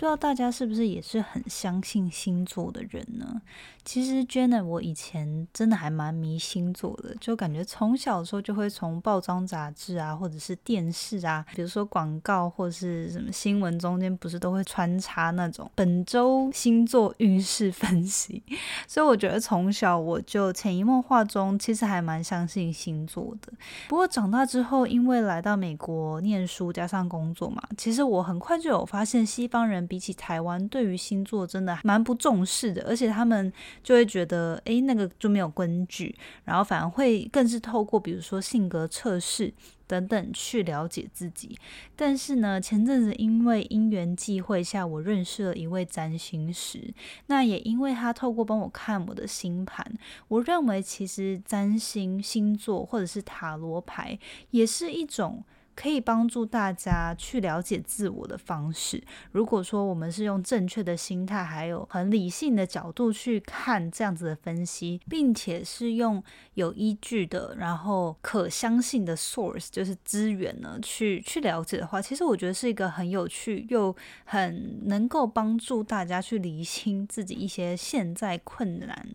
不知道大家是不是也是很相信星座的人呢？其实 Jenna，我以前真的还蛮迷星座的，就感觉从小的时候就会从报章杂志啊，或者是电视啊，比如说广告或者是什么新闻中间，不是都会穿插那种本周星座运势分析。所以我觉得从小我就潜移默化中，其实还蛮相信星座的。不过长大之后，因为来到美国念书加上工作嘛，其实我很快就有发现西方人。比起台湾，对于星座真的蛮不重视的，而且他们就会觉得，诶，那个就没有根据，然后反而会更是透过比如说性格测试等等去了解自己。但是呢，前阵子因为因缘际会下，我认识了一位占星师，那也因为他透过帮我看我的星盘，我认为其实占星星座或者是塔罗牌也是一种。可以帮助大家去了解自我的方式。如果说我们是用正确的心态，还有很理性的角度去看这样子的分析，并且是用有依据的，然后可相信的 source，就是资源呢，去去了解的话，其实我觉得是一个很有趣又很能够帮助大家去理清自己一些现在困难。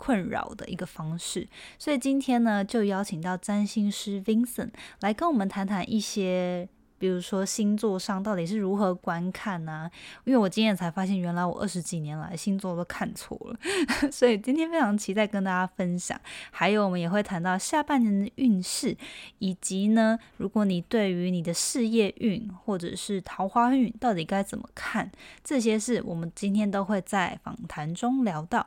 困扰的一个方式，所以今天呢，就邀请到占星师 Vincent 来跟我们谈谈一些，比如说星座上到底是如何观看呢？因为我今天才发现，原来我二十几年来星座都看错了，所以今天非常期待跟大家分享。还有，我们也会谈到下半年的运势，以及呢，如果你对于你的事业运或者是桃花运到底该怎么看，这些事我们今天都会在访谈中聊到。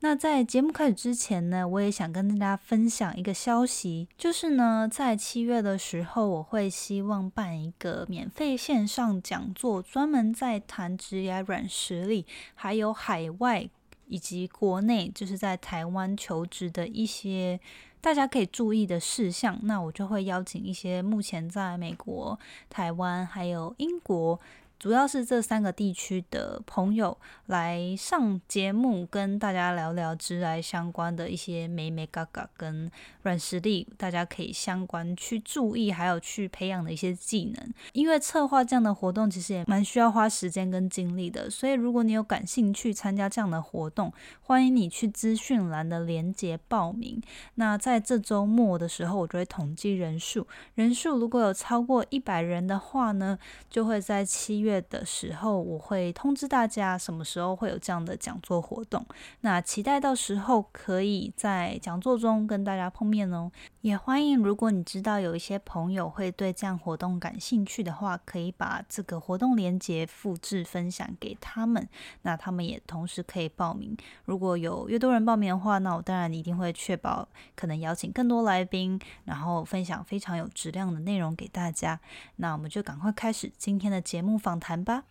那在节目开始之前呢，我也想跟大家分享一个消息，就是呢，在七月的时候，我会希望办一个免费线上讲座，专门在谈职业软实力，还有海外以及国内，就是在台湾求职的一些大家可以注意的事项。那我就会邀请一些目前在美国、台湾还有英国。主要是这三个地区的朋友来上节目，跟大家聊聊直来相关的一些美美嘎嘎跟软实力，大家可以相关去注意，还有去培养的一些技能。因为策划这样的活动其实也蛮需要花时间跟精力的，所以如果你有感兴趣参加这样的活动，欢迎你去资讯栏的连接报名。那在这周末的时候，我就会统计人数，人数如果有超过一百人的话呢，就会在七月。月的时候，我会通知大家什么时候会有这样的讲座活动。那期待到时候可以在讲座中跟大家碰面哦。也欢迎，如果你知道有一些朋友会对这样活动感兴趣的话，可以把这个活动链接复制分享给他们，那他们也同时可以报名。如果有越多人报名的话，那我当然一定会确保可能邀请更多来宾，然后分享非常有质量的内容给大家。那我们就赶快开始今天的节目访谈吧。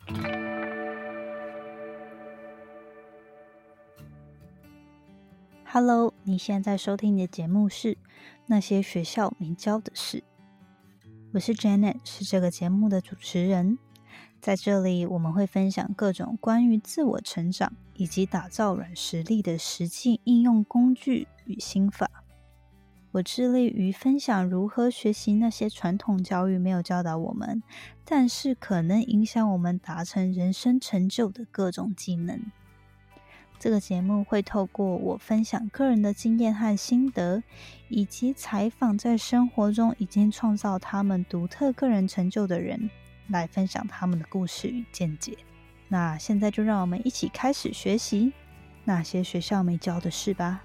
Hello，你现在收听的节目是。那些学校没教的事。我是 Janet，是这个节目的主持人。在这里，我们会分享各种关于自我成长以及打造软实力的实际应用工具与心法。我致力于分享如何学习那些传统教育没有教导我们，但是可能影响我们达成人生成就的各种技能。这个节目会透过我分享个人的经验和心得，以及采访在生活中已经创造他们独特个人成就的人，来分享他们的故事与见解。那现在就让我们一起开始学习那些学校没教的事吧。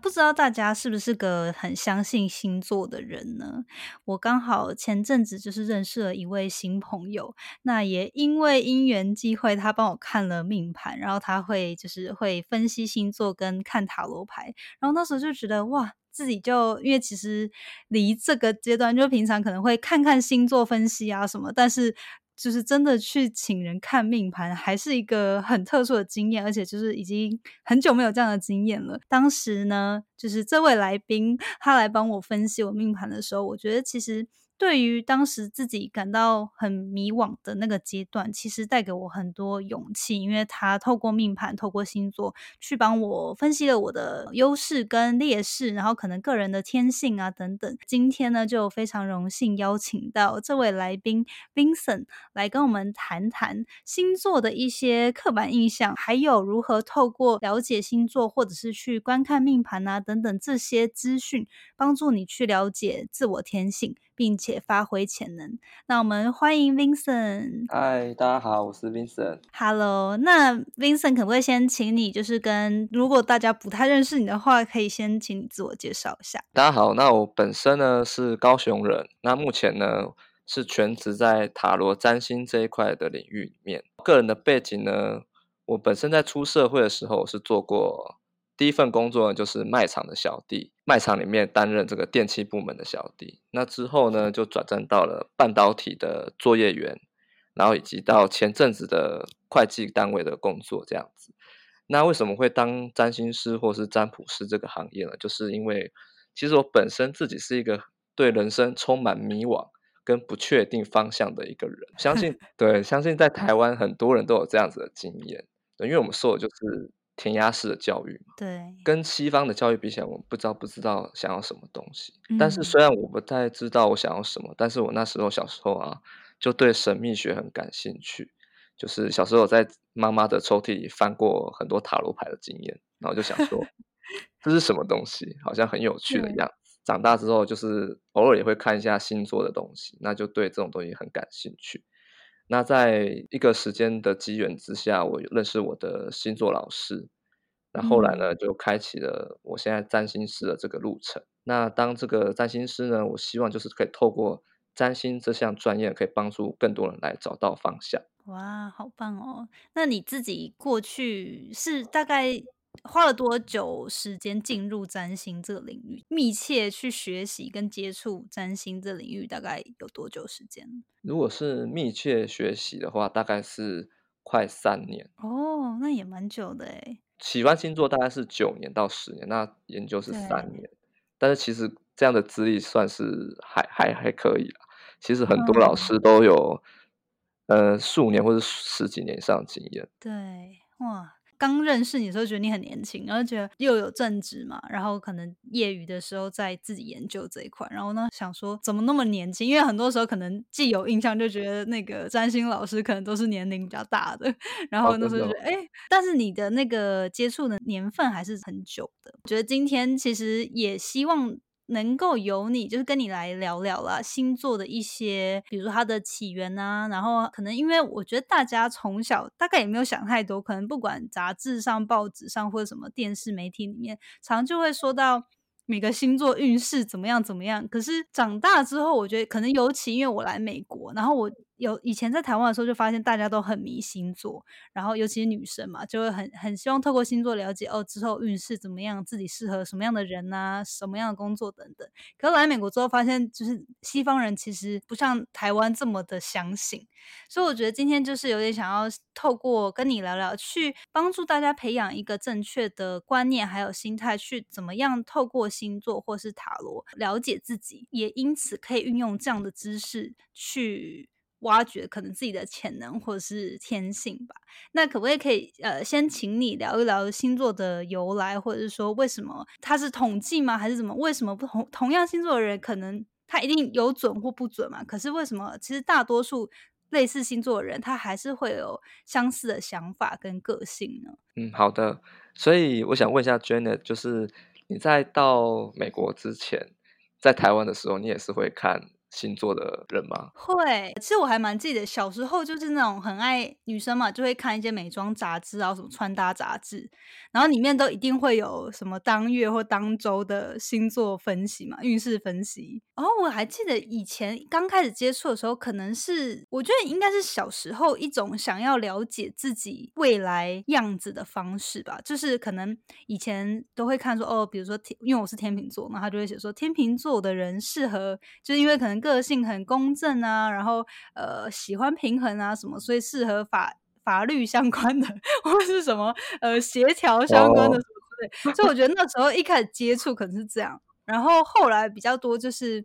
不知道大家是不是个很相信星座的人呢？我刚好前阵子就是认识了一位新朋友，那也因为因缘际会，他帮我看了命盘，然后他会就是会分析星座跟看塔罗牌，然后那时候就觉得哇，自己就因为其实离这个阶段，就平常可能会看看星座分析啊什么，但是。就是真的去请人看命盘，还是一个很特殊的经验，而且就是已经很久没有这样的经验了。当时呢，就是这位来宾他来帮我分析我命盘的时候，我觉得其实对于当时自己感到很迷惘的那个阶段，其实带给我很多勇气，因为他透过命盘、透过星座去帮我分析了我的优势跟劣势，然后可能个人的天性啊等等。今天呢，就非常荣幸邀请到这位来宾 Vincent 来跟我们谈谈星座的一些刻板印象，还有如何透过了解星座或者是去观看命盘啊等等这些资讯，帮助你去了解自我天性。并且发挥潜能。那我们欢迎 Vincent。嗨，大家好，我是 Vincent。Hello，那 Vincent 可不可以先请你，就是跟如果大家不太认识你的话，可以先请你自我介绍一下。大家好，那我本身呢是高雄人，那目前呢是全职在塔罗占星这一块的领域里面。个人的背景呢，我本身在出社会的时候是做过。第一份工作呢，就是卖场的小弟，卖场里面担任这个电器部门的小弟。那之后呢，就转战到了半导体的作业员，然后以及到前阵子的会计单位的工作这样子。那为什么会当占星师或是占卜师这个行业呢？就是因为其实我本身自己是一个对人生充满迷惘跟不确定方向的一个人。相信 对，相信在台湾很多人都有这样子的经验，因为我们受的就是。填鸭式的教育嘛，对，跟西方的教育比起来，我不知道不知道想要什么东西。但是虽然我不太知道我想要什么，但是我那时候小时候啊，就对神秘学很感兴趣。就是小时候在妈妈的抽屉里翻过很多塔罗牌的经验，然后就想说 这是什么东西，好像很有趣的样子。长大之后，就是偶尔也会看一下星座的东西，那就对这种东西很感兴趣。那在一个时间的机缘之下，我认识我的星座老师，那后来呢，就开启了我现在占星师的这个路程。那当这个占星师呢，我希望就是可以透过占星这项专业，可以帮助更多人来找到方向。哇，好棒哦！那你自己过去是大概花了多久时间进入占星这个领域，密切去学习跟接触占星这领域，大概有多久时间？如果是密切学习的话，大概是快三年哦，那也蛮久的哎。喜欢星座大概是九年到十年，那研究是三年，但是其实这样的资历算是还还还可以啦。其实很多老师都有呃数年或者十几年以上的经验。对，哇。刚认识你的时候，觉得你很年轻，然后觉得又有正职嘛，然后可能业余的时候在自己研究这一块，然后呢想说怎么那么年轻？因为很多时候可能既有印象就觉得那个占星老师可能都是年龄比较大的，然后那时候觉得哎，但是你的那个接触的年份还是很久的。我觉得今天其实也希望。能够由你就是跟你来聊聊啦，星座的一些，比如说它的起源啊，然后可能因为我觉得大家从小大概也没有想太多，可能不管杂志上、报纸上或者什么电视媒体里面，常就会说到每个星座运势怎么样怎么样。可是长大之后，我觉得可能尤其因为我来美国，然后我。有以前在台湾的时候，就发现大家都很迷星座，然后尤其是女生嘛，就会很很希望透过星座了解哦之后运势怎么样，自己适合什么样的人呐，什么样的工作等等。可是来美国之后，发现就是西方人其实不像台湾这么的相信，所以我觉得今天就是有点想要透过跟你聊聊，去帮助大家培养一个正确的观念还有心态，去怎么样透过星座或是塔罗了解自己，也因此可以运用这样的知识去。挖掘可能自己的潜能或者是天性吧。那可不可以可以呃，先请你聊一聊星座的由来，或者是说为什么它是统计吗？还是怎么？为什么不同同样星座的人可能他一定有准或不准嘛？可是为什么其实大多数类似星座的人，他还是会有相似的想法跟个性呢？嗯，好的。所以我想问一下 Janet，就是你在到美国之前，在台湾的时候，你也是会看？星座的人吗？会，其实我还蛮记得小时候就是那种很爱女生嘛，就会看一些美妆杂志啊，什么穿搭杂志，然后里面都一定会有什么当月或当周的星座分析嘛，运势分析。然后我还记得以前刚开始接触的时候，可能是我觉得应该是小时候一种想要了解自己未来样子的方式吧，就是可能以前都会看说哦，比如说天，因为我是天秤座，那他就会写说天秤座的人适合，就是因为可能。个性很公正啊，然后呃喜欢平衡啊什么，所以适合法法律相关的或是什么呃协调相关的什么之类。所以我觉得那时候一开始接触可能是这样，然后后来比较多就是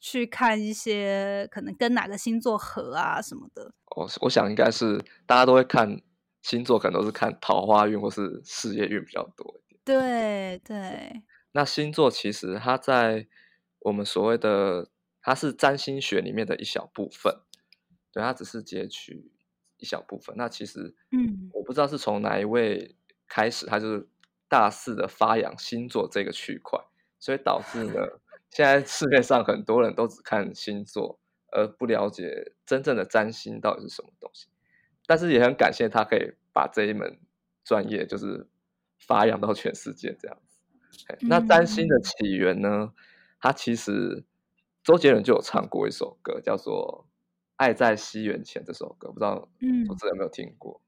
去看一些可能跟哪个星座合啊什么的。我我想应该是大家都会看星座，可能都是看桃花运或是事业运比较多一点。对对，那星座其实它在我们所谓的它是占星学里面的一小部分，对，它只是截取一小部分。那其实，嗯，我不知道是从哪一位开始，他就是大肆的发扬星座这个区块，所以导致呢，现在市面上很多人都只看星座。而不了解真正的占星到底是什么东西，但是也很感谢他可以把这一门专业就是发扬到全世界这样子。那占星的起源呢？它其实周杰伦就有唱过一首歌，叫做《爱在西元前》这首歌，不知道嗯，我有没有听过？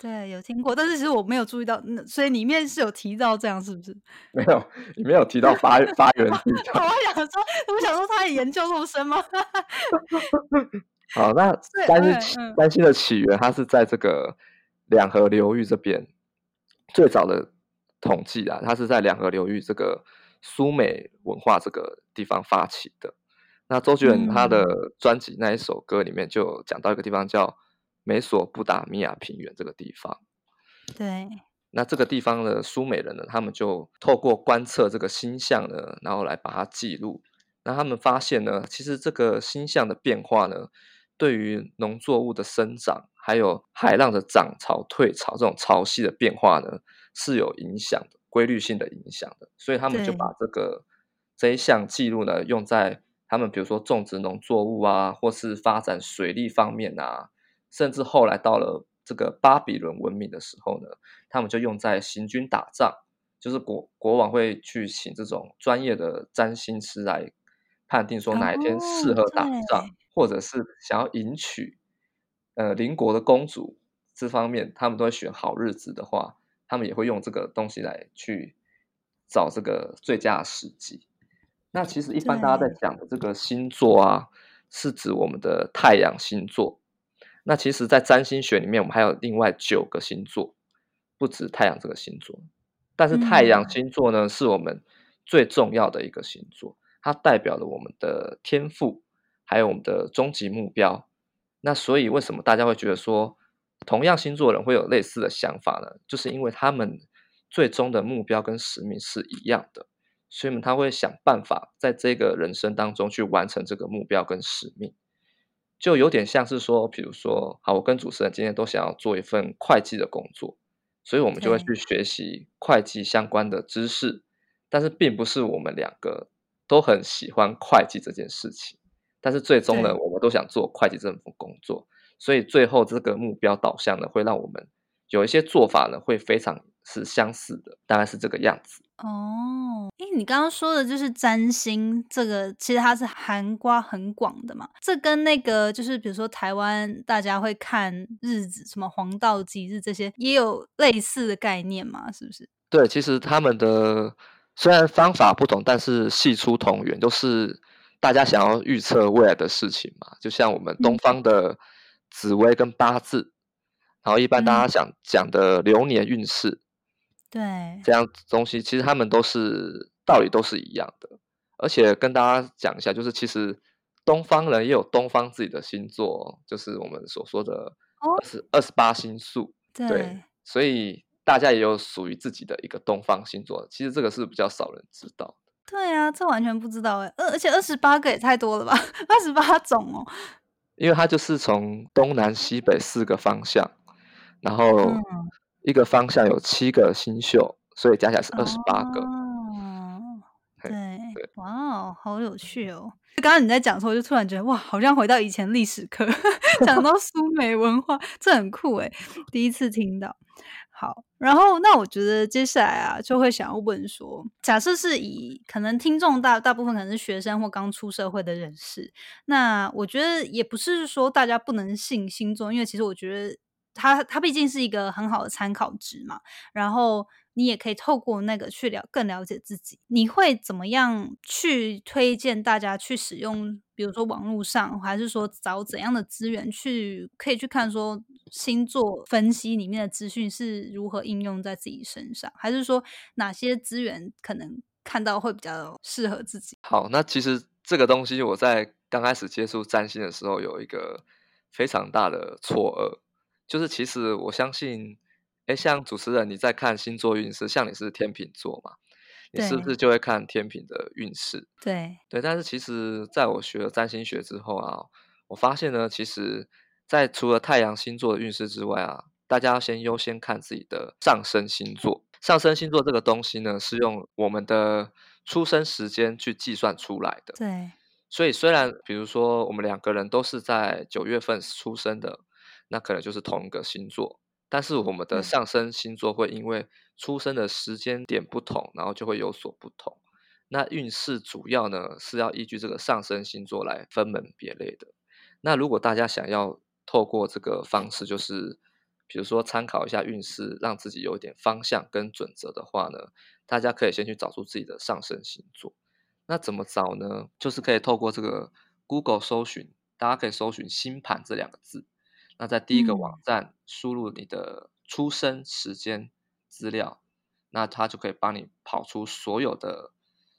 对，有听过，但是其实我没有注意到，所以里面是有提到这样，是不是？没有，里面有提到发发源地。我想说，我想说，他也研究那么深吗？好，那担心担心的起源，它是在这个两河流域这边最早的统计啊，它是在两河流域这个苏美文化这个地方发起的。那周杰伦他的专辑那一首歌里面就讲到一个地方叫。美索不达米亚平原这个地方，对，那这个地方的苏美人呢，他们就透过观测这个星象呢，然后来把它记录。那他们发现呢，其实这个星象的变化呢，对于农作物的生长，还有海浪的涨潮退潮这种潮汐的变化呢，是有影响的，规律性的影响的。所以他们就把这个这一项记录呢，用在他们比如说种植农作物啊，或是发展水利方面啊。甚至后来到了这个巴比伦文明的时候呢，他们就用在行军打仗，就是国国王会去请这种专业的占星师来判定说哪一天适合打仗，或者是想要迎娶呃邻国的公主这方面，他们都会选好日子的话，他们也会用这个东西来去找这个最佳的时机。那其实一般大家在讲的这个星座啊，是指我们的太阳星座。那其实，在占星学里面，我们还有另外九个星座，不止太阳这个星座。但是太阳星座呢，是我们最重要的一个星座，它代表了我们的天赋，还有我们的终极目标。那所以，为什么大家会觉得说，同样星座人会有类似的想法呢？就是因为他们最终的目标跟使命是一样的，所以他会想办法在这个人生当中去完成这个目标跟使命。就有点像是说，比如说，好，我跟主持人今天都想要做一份会计的工作，所以我们就会去学习会计相关的知识。但是，并不是我们两个都很喜欢会计这件事情。但是，最终呢，我们都想做会计这份工作，所以最后这个目标导向呢，会让我们有一些做法呢，会非常是相似的，大概是这个样子。哦，哎，你刚刚说的就是占星，这个其实它是涵瓜很广的嘛。这跟那个就是比如说台湾大家会看日子，什么黄道吉日这些，也有类似的概念嘛？是不是？对，其实他们的虽然方法不同，但是系出同源，都是大家想要预测未来的事情嘛。就像我们东方的紫薇跟八字，然后一般大家想讲的流年运势。对，这样东西其实他们都是道理都是一样的，而且跟大家讲一下，就是其实东方人也有东方自己的星座，就是我们所说的二十二十八星宿。对，所以大家也有属于自己的一个东方星座，其实这个是比较少人知道的。对啊，这完全不知道哎，而而且二十八个也太多了吧，二十八种哦。因为它就是从东南西北四个方向，然后。一个方向有七个星宿，所以加起来是二十八个。对，哇哦，好有趣哦！刚刚你在讲的时候，我就突然觉得哇，好像回到以前历史课，讲到苏美文化，这很酷诶第一次听到。好，然后那我觉得接下来啊，就会想要问说，假设是以可能听众大大部分可能是学生或刚出社会的人士，那我觉得也不是说大家不能信星座，因为其实我觉得。它它毕竟是一个很好的参考值嘛，然后你也可以透过那个去了更了解自己。你会怎么样去推荐大家去使用？比如说网络上，还是说找怎样的资源去可以去看说星座分析里面的资讯是如何应用在自己身上？还是说哪些资源可能看到会比较适合自己？好，那其实。这个东西我在刚开始接触占星的时候有一个非常大的错愕，就是其实我相信，哎，像主持人你在看星座运势，像你是天秤座嘛，你是不是就会看天秤的运势？对对，但是其实在我学了占星学之后啊，我发现呢，其实，在除了太阳星座的运势之外啊，大家要先优先看自己的上升星座。上升星座这个东西呢，是用我们的出生时间去计算出来的。对，所以虽然比如说我们两个人都是在九月份出生的，那可能就是同一个星座，但是我们的上升星座会因为出生的时间点不同，然后就会有所不同。那运势主要呢是要依据这个上升星座来分门别类的。那如果大家想要透过这个方式，就是比如说参考一下运势，让自己有一点方向跟准则的话呢，大家可以先去找出自己的上升星座。那怎么找呢？就是可以透过这个 Google 搜寻，大家可以搜寻“星盘”这两个字。那在第一个网站输入你的出生时间资料，那它就可以帮你跑出所有的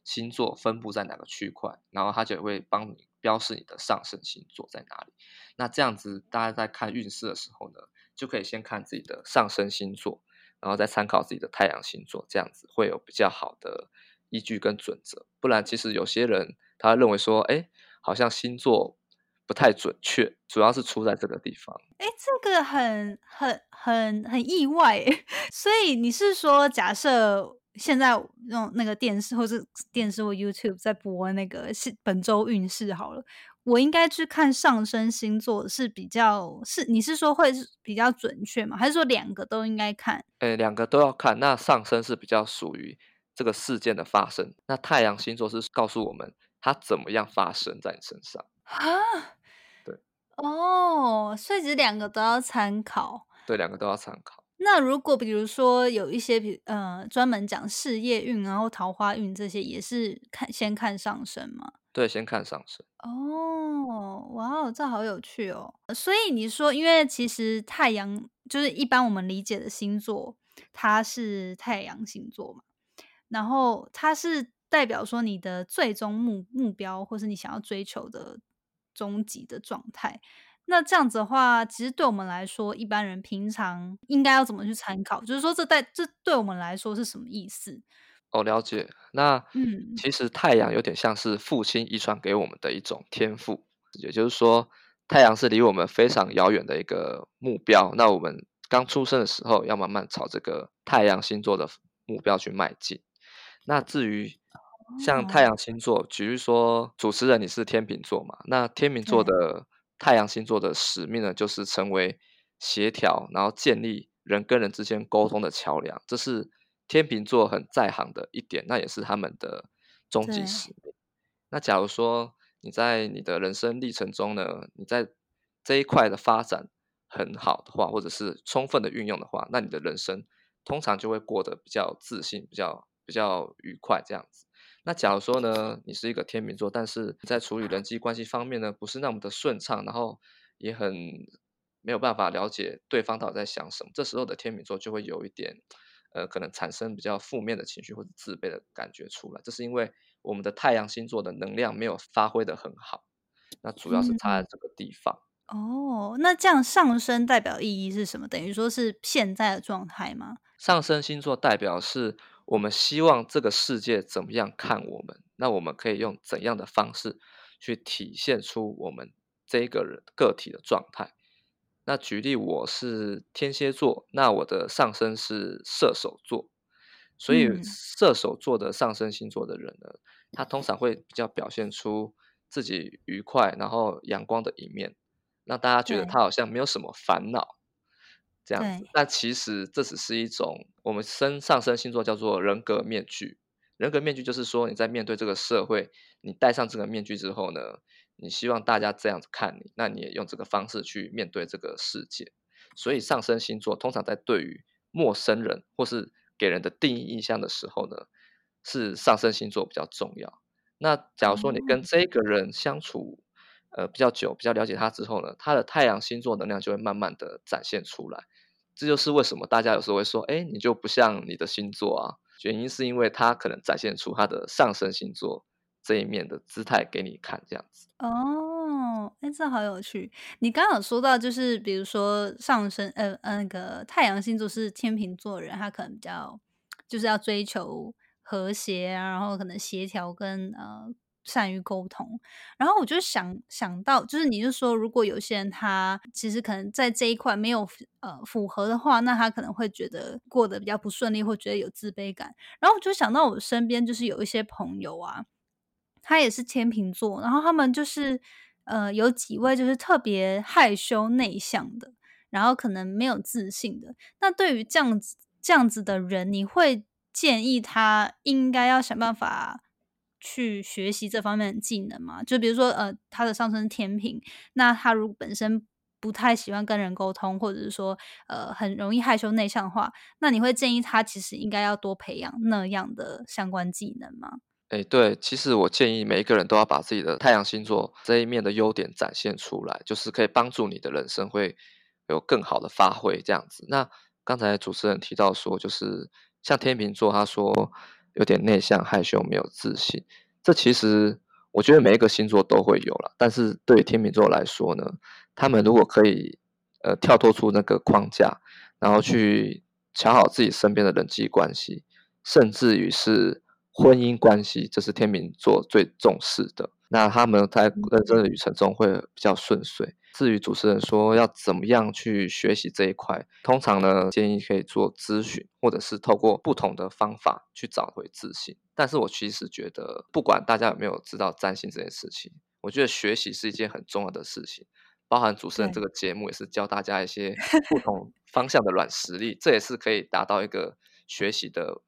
星座分布在哪个区块，然后它就会帮你标示你的上升星座在哪里。那这样子，大家在看运势的时候呢？就可以先看自己的上升星座，然后再参考自己的太阳星座，这样子会有比较好的依据跟准则。不然，其实有些人他认为说，哎，好像星座不太准确，主要是出在这个地方。哎，这个很很很很意外。所以你是说，假设现在用那个电视或是电视或 YouTube 在播那个是本周运势好了。我应该去看上升星座是比较是你是说会是比较准确吗？还是说两个都应该看？诶，两个都要看。那上升是比较属于这个事件的发生，那太阳星座是告诉我们它怎么样发生在你身上啊？对，哦，所以其实两个都要参考。对，两个都要参考。那如果比如说有一些比呃专门讲事业运，然后桃花运这些，也是看先看上升吗？对，先看上升。哦，哇哦，这好有趣哦！所以你说，因为其实太阳就是一般我们理解的星座，它是太阳星座嘛，然后它是代表说你的最终目目标，或是你想要追求的终极的状态。那这样子的话，其实对我们来说，一般人平常应该要怎么去参考？就是说，这代这对我们来说是什么意思？哦，了解。那嗯，其实太阳有点像是父亲遗传给我们的一种天赋，也就是说，太阳是离我们非常遥远的一个目标。那我们刚出生的时候，要慢慢朝这个太阳星座的目标去迈进。那至于像太阳星座，举例说，主持人你是天秤座嘛？那天秤座的太阳星座的使命呢，就是成为协调，然后建立人跟人之间沟通的桥梁。这是。天秤座很在行的一点，那也是他们的终极使命。那假如说你在你的人生历程中呢，你在这一块的发展很好的话，或者是充分的运用的话，那你的人生通常就会过得比较自信、比较比较愉快这样子。那假如说呢，你是一个天秤座，但是在处理人际关系方面呢，不是那么的顺畅，然后也很没有办法了解对方到底在想什么，这时候的天秤座就会有一点。呃，可能产生比较负面的情绪或者自卑的感觉出来，这是因为我们的太阳星座的能量没有发挥的很好，那主要是差在这个地方。哦，那这样上升代表意义是什么？等于说是现在的状态吗？上升星座代表是我们希望这个世界怎么样看我们，那我们可以用怎样的方式去体现出我们这个人个体的状态。那举例，我是天蝎座，那我的上升是射手座，所以射手座的上升星座的人呢，他通常会比较表现出自己愉快然后阳光的一面，让大家觉得他好像没有什么烦恼这样子。那其实这只是一种我们升上升星座叫做人格面具，人格面具就是说你在面对这个社会，你戴上这个面具之后呢？你希望大家这样子看你，那你也用这个方式去面对这个世界。所以上升星座通常在对于陌生人或是给人的第一印象的时候呢，是上升星座比较重要。那假如说你跟这个人相处呃比较久，比较了解他之后呢，他的太阳星座能量就会慢慢的展现出来。这就是为什么大家有时候会说，哎，你就不像你的星座啊。原因是因为他可能展现出他的上升星座这一面的姿态给你看，这样子。哦，哎，这好有趣。你刚刚有说到，就是比如说上升，呃呃，那个太阳星座是天秤座人，他可能比较就是要追求和谐啊，然后可能协调跟呃善于沟通。然后我就想想到，就是你就说，如果有些人他其实可能在这一块没有呃符合的话，那他可能会觉得过得比较不顺利，或觉得有自卑感。然后我就想到我身边就是有一些朋友啊。他也是天秤座，然后他们就是呃有几位就是特别害羞内向的，然后可能没有自信的。那对于这样子这样子的人，你会建议他应该要想办法去学习这方面的技能嘛？就比如说呃他的上升天平，那他如果本身不太喜欢跟人沟通，或者是说呃很容易害羞内向的话，那你会建议他其实应该要多培养那样的相关技能吗？哎，对，其实我建议每一个人都要把自己的太阳星座这一面的优点展现出来，就是可以帮助你的人生会有更好的发挥这样子。那刚才主持人提到说，就是像天秤座，他说有点内向、害羞、没有自信，这其实我觉得每一个星座都会有了。但是对于天秤座来说呢，他们如果可以呃跳脱出那个框架，然后去调好自己身边的人际关系，甚至于是。婚姻关系，这是天秤座最重视的。那他们在人生的旅程中会比较顺遂。至于主持人说要怎么样去学习这一块，通常呢建议可以做咨询，或者是透过不同的方法去找回自信。但是我其实觉得，不管大家有没有知道占星这件事情，我觉得学习是一件很重要的事情。包含主持人这个节目也是教大家一些 不同方向的软实力，这也是可以达到一个学习的。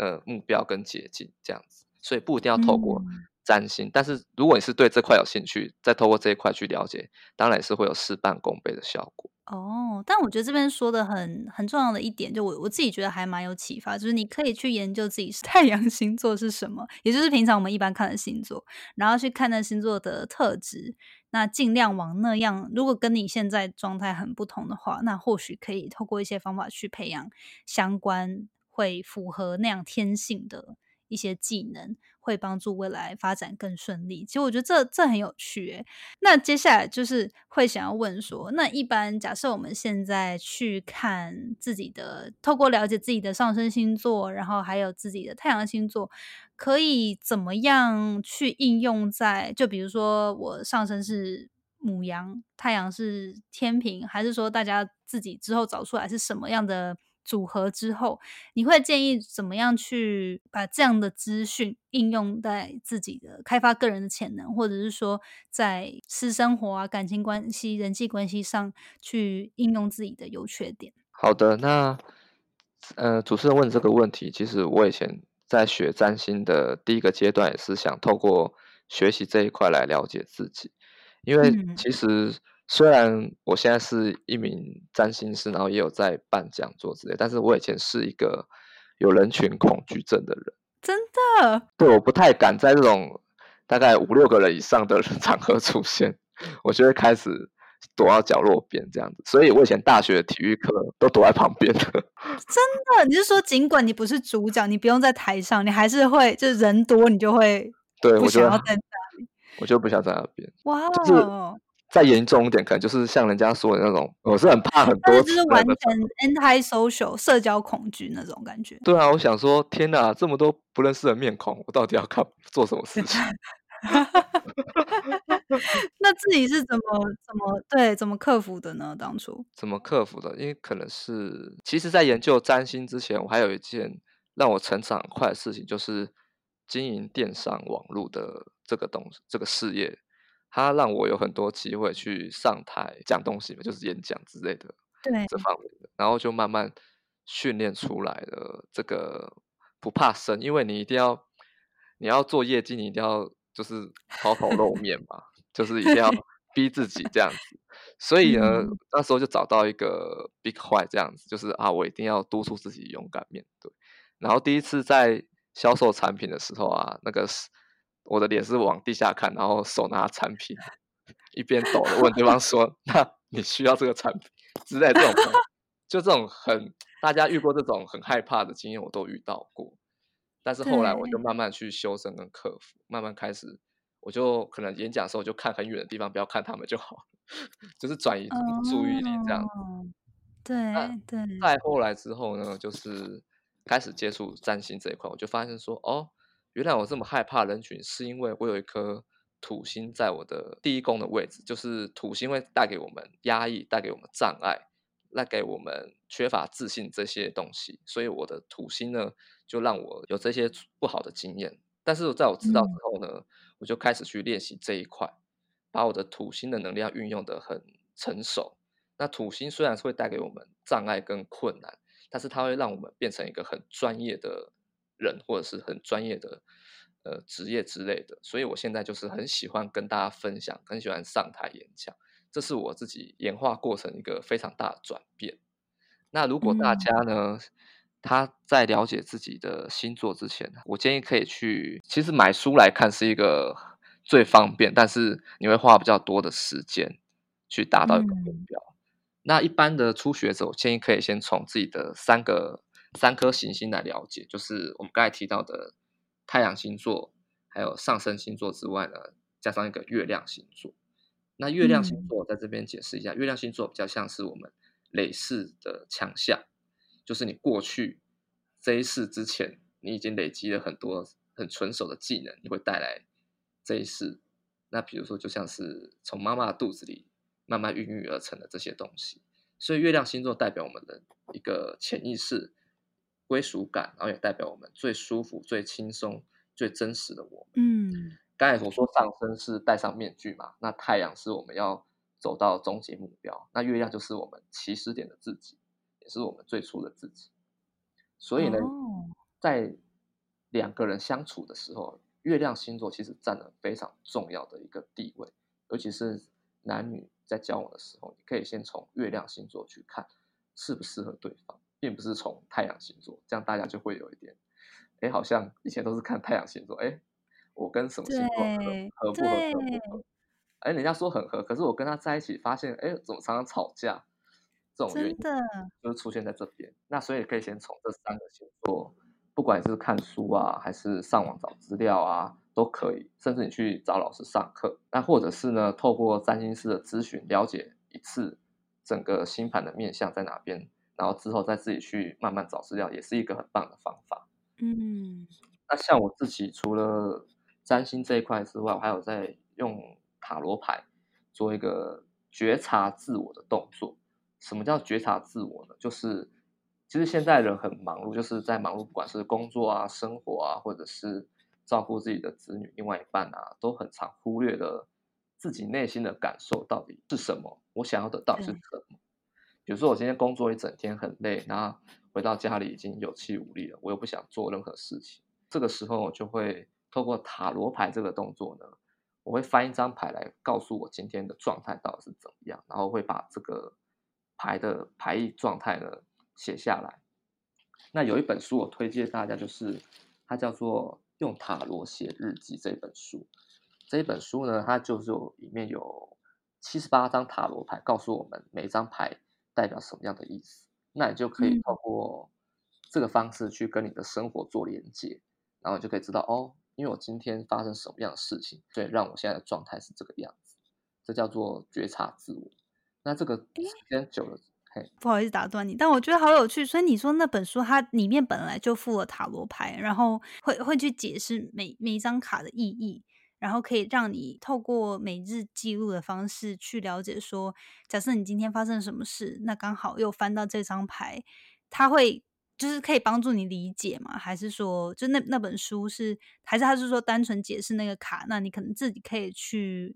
呃，目标跟捷径这样子，所以不一定要透过占星，但是如果你是对这块有兴趣，再透过这一块去了解，当然也是会有事半功倍的效果。哦，但我觉得这边说的很很重要的一点，就我我自己觉得还蛮有启发，就是你可以去研究自己是 太阳星座是什么，也就是平常我们一般看的星座，然后去看那星座的特质，那尽量往那样，如果跟你现在状态很不同的话，那或许可以透过一些方法去培养相关。会符合那样天性的一些技能，会帮助未来发展更顺利。其实我觉得这这很有趣诶。那接下来就是会想要问说，那一般假设我们现在去看自己的，透过了解自己的上升星座，然后还有自己的太阳星座，可以怎么样去应用在？就比如说我上升是母羊，太阳是天平，还是说大家自己之后找出来是什么样的？组合之后，你会建议怎么样去把这样的资讯应用在自己的开发个人的潜能，或者是说在私生活啊、感情关系、人际关系上去应用自己的优缺点？好的，那呃，主持人问这个问题，其实我以前在学占星的第一个阶段，也是想透过学习这一块来了解自己，因为其实。虽然我现在是一名占星师，然后也有在办讲座之类，但是我以前是一个有人群恐惧症的人。真的？对，我不太敢在这种大概五六个人以上的 场合出现，我就会开始躲到角落边这样子。所以我以前大学的体育课都躲在旁边的。真的？你是说，尽管你不是主角，你不用在台上，你还是会就是人多，你就会对我想要在那里，我就不想在那边。哇，哦。再严重一点，可能就是像人家说的那种，我是很怕很多，就是完全 anti social 社交恐惧那种感觉。对啊，我想说，天哪，这么多不认识的面孔，我到底要看做什么事情？那自己是怎么怎么对怎么克服的呢？当初怎么克服的？因为可能是，其实，在研究占星之前，我还有一件让我成长快的事情，就是经营电商网络的这个东西，这个事业。他让我有很多机会去上台讲东西嘛，就是演讲之类的，对这方面的，然后就慢慢训练出来了这个不怕生，因为你一定要你要做业绩，你一定要就是抛头露面嘛，就是一定要逼自己这样子。所以呢，那时候就找到一个 big 坏这样子，就是啊，我一定要督促自己勇敢面对。然后第一次在销售产品的时候啊，那个是。我的脸是往地下看，然后手拿产品，一边抖的问对方说：“ 那你需要这个产品？”之类这种，就这种很大家遇过这种很害怕的经验，我都遇到过。但是后来我就慢慢去修身跟克服，慢慢开始，我就可能演讲的时候就看很远的地方，不要看他们就好，就是转移注意力这样。对对。再后来之后呢，就是开始接触占星这一块，我就发现说，哦，原来我这么害怕人群，是因为我有一颗土星在我的第一宫的位置，就是土星会带给我们压抑，带给我们障碍。带给我们缺乏自信这些东西，所以我的土星呢，就让我有这些不好的经验。但是在我知道之后呢，我就开始去练习这一块，把我的土星的能量运用的很成熟。那土星虽然是会带给我们障碍跟困难，但是它会让我们变成一个很专业的人，或者是很专业的呃职业之类的。所以我现在就是很喜欢跟大家分享，很喜欢上台演讲。这是我自己演化过程一个非常大的转变。那如果大家呢，他在了解自己的星座之前，我建议可以去，其实买书来看是一个最方便，但是你会花比较多的时间去达到一个目标。那一般的初学者，我建议可以先从自己的三个三颗行星来了解，就是我们刚才提到的太阳星座，还有上升星座之外呢，加上一个月亮星座。那月亮星座在这边解释一下，月亮星座比较像是我们累世的强项，就是你过去这一世之前，你已经累积了很多很纯熟的技能，你会带来这一世。那比如说，就像是从妈妈的肚子里慢慢孕育而成的这些东西。所以月亮星座代表我们的一个潜意识归属感，然后也代表我们最舒服、最轻松、最真实的我们。嗯。刚才我说上升是戴上面具嘛，那太阳是我们要走到终极目标，那月亮就是我们起始点的自己，也是我们最初的自己。所以呢，在两个人相处的时候，月亮星座其实占了非常重要的一个地位，尤其是男女在交往的时候，你可以先从月亮星座去看适不适合对方，并不是从太阳星座，这样大家就会有一点，哎，好像以前都是看太阳星座，哎。我跟什么星座合合不合合不合？哎，人家说很合，可是我跟他在一起发现，哎，怎么常常吵架？这种原因就是出现在这边。那所以可以先从这三个星座，不管是看书啊，还是上网找资料啊，都可以。甚至你去找老师上课，那或者是呢，透过占星师的咨询了解一次整个星盘的面相在哪边，然后之后再自己去慢慢找资料，也是一个很棒的方法。嗯，那像我自己除了占星这一块之外，我还有在用塔罗牌做一个觉察自我的动作。什么叫觉察自我呢？就是其实现在人很忙碌，就是在忙碌，不管是工作啊、生活啊，或者是照顾自己的子女、另外一半啊，都很常忽略了自己内心的感受到底是什么。我想要的到底是什么？比如说，我今天工作一整天很累，然后回到家里已经有气无力了，我又不想做任何事情，这个时候我就会。透过塔罗牌这个动作呢，我会翻一张牌来告诉我今天的状态到底是怎么样，然后会把这个牌的牌意状态呢写下来。那有一本书我推荐大家，就是它叫做《用塔罗写日记》这本书。这一本书呢，它就是有里面有七十八张塔罗牌，告诉我们每一张牌代表什么样的意思。那你就可以透过这个方式去跟你的生活做连接，然后就可以知道哦。因为我今天发生什么样的事情，所以让我现在的状态是这个样子，这叫做觉察自我。那这个时间久了，嘿，不好意思打断你，但我觉得好有趣。所以你说那本书它里面本来就附了塔罗牌，然后会会去解释每每一张卡的意义，然后可以让你透过每日记录的方式去了解说，假设你今天发生什么事，那刚好又翻到这张牌，它会。就是可以帮助你理解嘛？还是说，就那那本书是，还是他是说单纯解释那个卡？那你可能自己可以去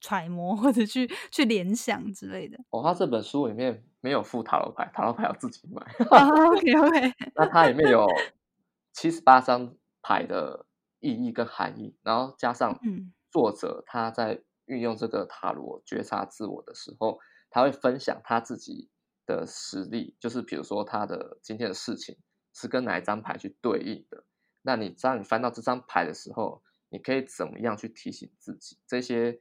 揣摩或者去去联想之类的。哦，他这本书里面没有附塔罗牌，塔罗牌要自己买。OK OK。那它里面有七十八张牌的意义跟含义，然后加上作者他在运用这个塔罗觉察自我的时候，他会分享他自己。的实力就是，比如说他的今天的事情是跟哪一张牌去对应的。那你当你翻到这张牌的时候，你可以怎么样去提醒自己？这些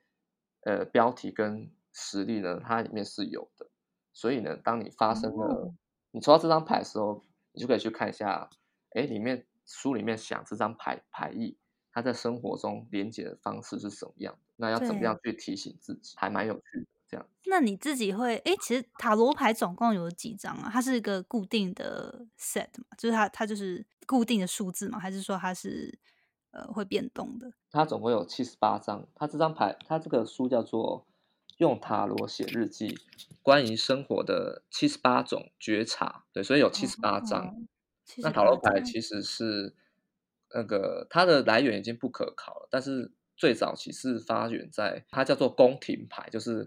呃标题跟实力呢，它里面是有的。所以呢，当你发生了你抽到这张牌的时候，你就可以去看一下，哎，里面书里面想这张牌牌意，它在生活中连接的方式是什么样的？那要怎么样去提醒自己？还蛮有趣的。这样，那你自己会哎，其实塔罗牌总共有几张啊？它是一个固定的 set 嘛，就是它它就是固定的数字嘛，还是说它是呃会变动的？它总共有七十八张。它这张牌，它这个书叫做《用塔罗写日记：关于生活的七十八种觉察》。对，所以有七十八张。那塔罗牌其实是那个它的来源已经不可考了，但是最早其实发源在它叫做宫廷牌，就是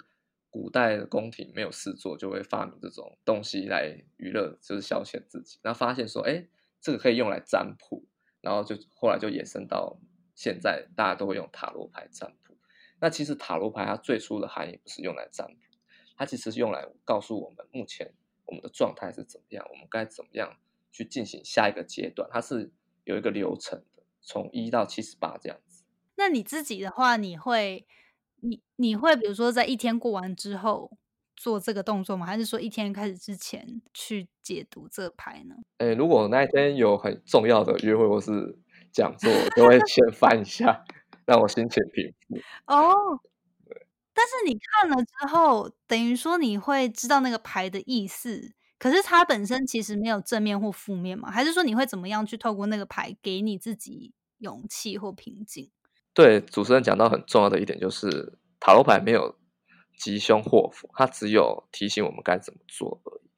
古代的宫廷没有事做，就会发明这种东西来娱乐，就是消遣自己。然后发现说，哎，这个可以用来占卜，然后就后来就延伸到现在，大家都会用塔罗牌占卜。那其实塔罗牌它最初的含义不是用来占卜，它其实是用来告诉我们目前我们的状态是怎么样，我们该怎么样。去进行下一个阶段，它是有一个流程的，从一到七十八这样子。那你自己的话，你会，你你会比如说在一天过完之后做这个动作吗？还是说一天开始之前去解读这牌呢？哎，如果那一天有很重要的约会或是讲座，都会先翻一下，让我心情平复。哦，但是你看了之后，等于说你会知道那个牌的意思。可是它本身其实没有正面或负面嘛？还是说你会怎么样去透过那个牌给你自己勇气或平静？对，主持人讲到很重要的一点就是塔罗牌没有吉凶祸福，它只有提醒我们该怎么做而已。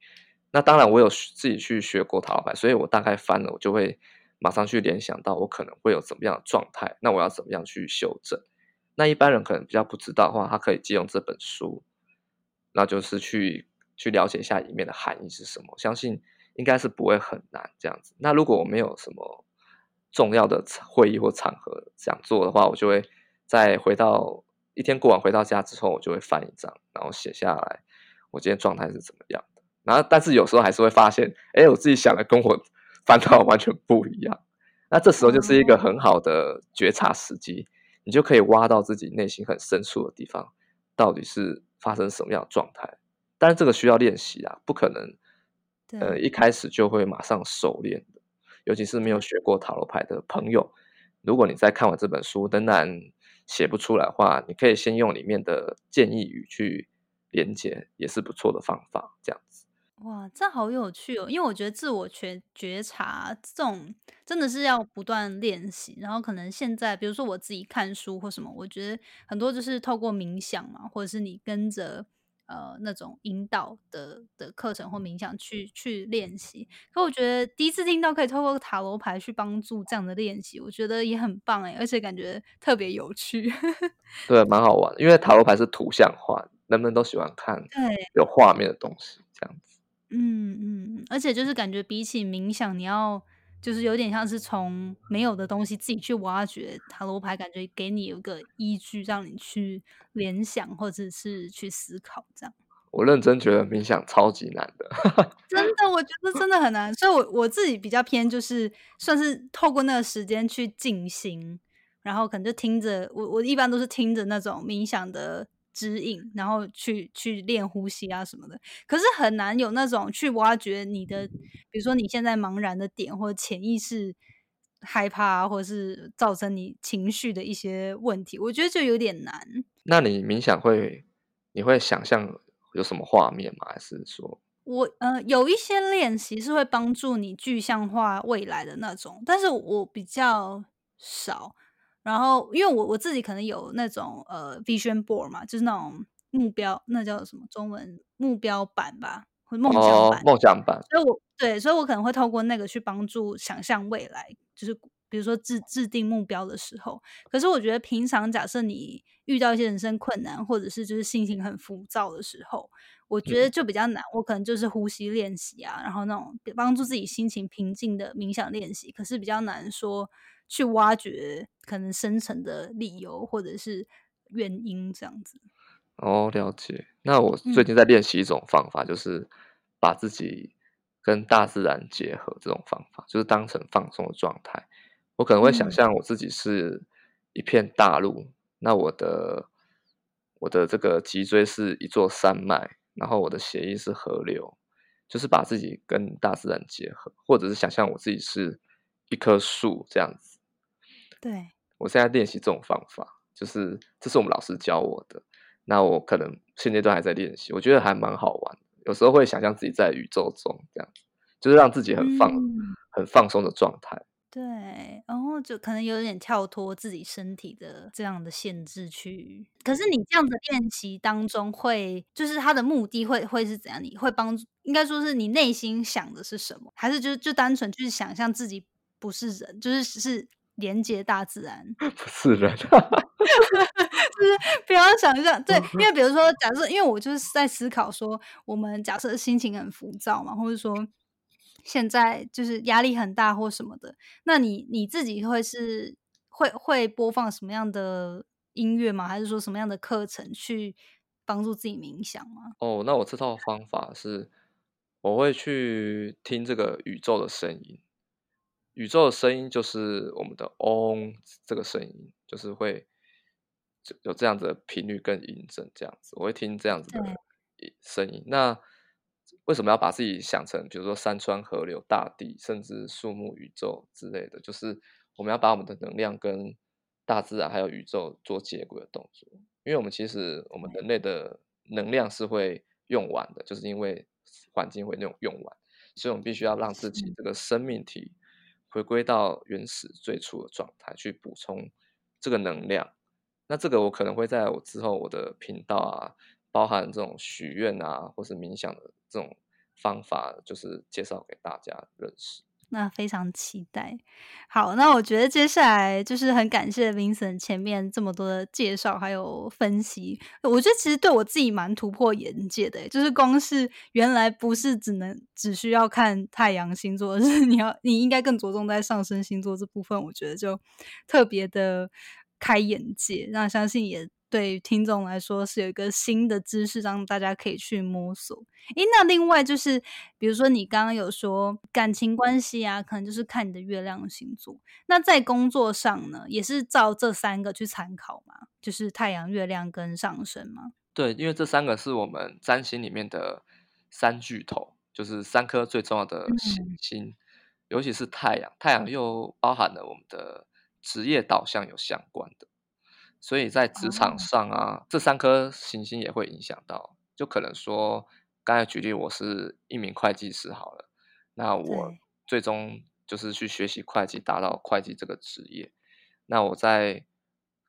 那当然，我有自己去学过塔罗牌，所以我大概翻了，我就会马上去联想到我可能会有怎么样的状态，那我要怎么样去修正？那一般人可能比较不知道的话，他可以借用这本书，那就是去。去了解一下里面的含义是什么，相信应该是不会很难这样子。那如果我没有什么重要的会议或场合想做的话，我就会在回到一天过完回到家之后，我就会翻一张，然后写下来我今天状态是怎么样的。然后，但是有时候还是会发现，哎，我自己想的跟我 翻到完全不一样。那这时候就是一个很好的觉察时机，你就可以挖到自己内心很深处的地方，到底是发生什么样的状态。但是这个需要练习啊，不可能，呃，一开始就会马上熟练的。尤其是没有学过塔罗牌的朋友，如果你在看完这本书仍然写不出来的话，你可以先用里面的建议语去连接，也是不错的方法。这样子，哇，这好有趣哦！因为我觉得自我觉觉察这种真的是要不断练习。然后可能现在，比如说我自己看书或什么，我觉得很多就是透过冥想嘛，或者是你跟着。呃，那种引导的的课程或冥想去去练习，可我觉得第一次听到可以透过塔罗牌去帮助这样的练习，我觉得也很棒哎，而且感觉特别有趣。对，蛮好玩，因为塔罗牌是图像化，人们都喜欢看对有画面的东西，这样子。嗯嗯，而且就是感觉比起冥想，你要。就是有点像是从没有的东西自己去挖掘塔罗牌，感觉给你有个依据，让你去联想或者是去思考这样。我认真觉得冥想超级难的，真的，我觉得真的很难。所以，我我自己比较偏就是算是透过那个时间去静心，然后可能就听着我，我一般都是听着那种冥想的。指引，然后去去练呼吸啊什么的，可是很难有那种去挖掘你的，比如说你现在茫然的点，或者潜意识害怕，或者是造成你情绪的一些问题，我觉得就有点难。那你冥想会，你会想象有什么画面吗？还是说，我呃有一些练习是会帮助你具象化未来的那种，但是我比较少。然后，因为我我自己可能有那种呃 vision board 嘛，就是那种目标，那叫什么中文目标版吧，或梦想板。梦想版。所以我对，所以我可能会透过那个去帮助想象未来，就是比如说制制定目标的时候。可是我觉得平常假设你遇到一些人生困难，或者是就是心情很浮躁的时候，我觉得就比较难。我可能就是呼吸练习啊，然后那种帮助自己心情平静的冥想练习，可是比较难说。去挖掘可能深层的理由或者是原因，这样子。哦，了解。那我最近在练习一种方法，就是把自己跟大自然结合。这种方法就是当成放松的状态。我可能会想象我自己是一片大陆，那我的我的这个脊椎是一座山脉，然后我的血液是河流，就是把自己跟大自然结合，或者是想象我自己是。一棵树这样子。对，我现在练习这种方法，就是这是我们老师教我的。那我可能现阶段还在练习，我觉得还蛮好玩。有时候会想象自己在宇宙中这样子，就是让自己很放、很放松的状态。对，然后就可能有点跳脱自己身体的这样的限制去。可是你这样的练习当中，会就是它的目的会会是怎样？你会帮助，应该说是你内心想的是什么？还是就就单纯去想象自己不是人，就是是连接大自然？不是人，就是不要想象。对，因为比如说，假设因为我就是在思考说，我们假设心情很浮躁嘛，或者说。现在就是压力很大或什么的，那你你自己会是会会播放什么样的音乐吗？还是说什么样的课程去帮助自己冥想吗？哦，那我这套方法是，我会去听这个宇宙的声音。宇宙的声音就是我们的嗡这个声音，就是会就有这样子的频率跟音声这样子，我会听这样子的声音。那为什么要把自己想成，比如说山川河流、大地，甚至树木、宇宙之类的？就是我们要把我们的能量跟大自然还有宇宙做接轨的动作。因为我们其实我们人类的能量是会用完的，就是因为环境会那种用完，所以我们必须要让自己这个生命体回归到原始最初的状态，去补充这个能量。那这个我可能会在我之后我的频道啊。包含这种许愿啊，或是冥想的这种方法，就是介绍给大家认识。那非常期待。好，那我觉得接下来就是很感谢 Vincent 前面这么多的介绍还有分析。我觉得其实对我自己蛮突破眼界的，就是光是原来不是只能只需要看太阳星座，是你要你应该更着重在上升星座这部分。我觉得就特别的开眼界，那相信也。对听众来说是有一个新的知识，让大家可以去摸索。诶，那另外就是，比如说你刚刚有说感情关系啊，可能就是看你的月亮星座。那在工作上呢，也是照这三个去参考吗？就是太阳、月亮跟上升吗？对，因为这三个是我们占星里面的三巨头，就是三颗最重要的行星，尤其是太阳。太阳又包含了我们的职业导向有相关的。所以在职场上啊，这三颗行星也会影响到。就可能说，刚才举例，我是一名会计师好了，那我最终就是去学习会计，达到会计这个职业。那我在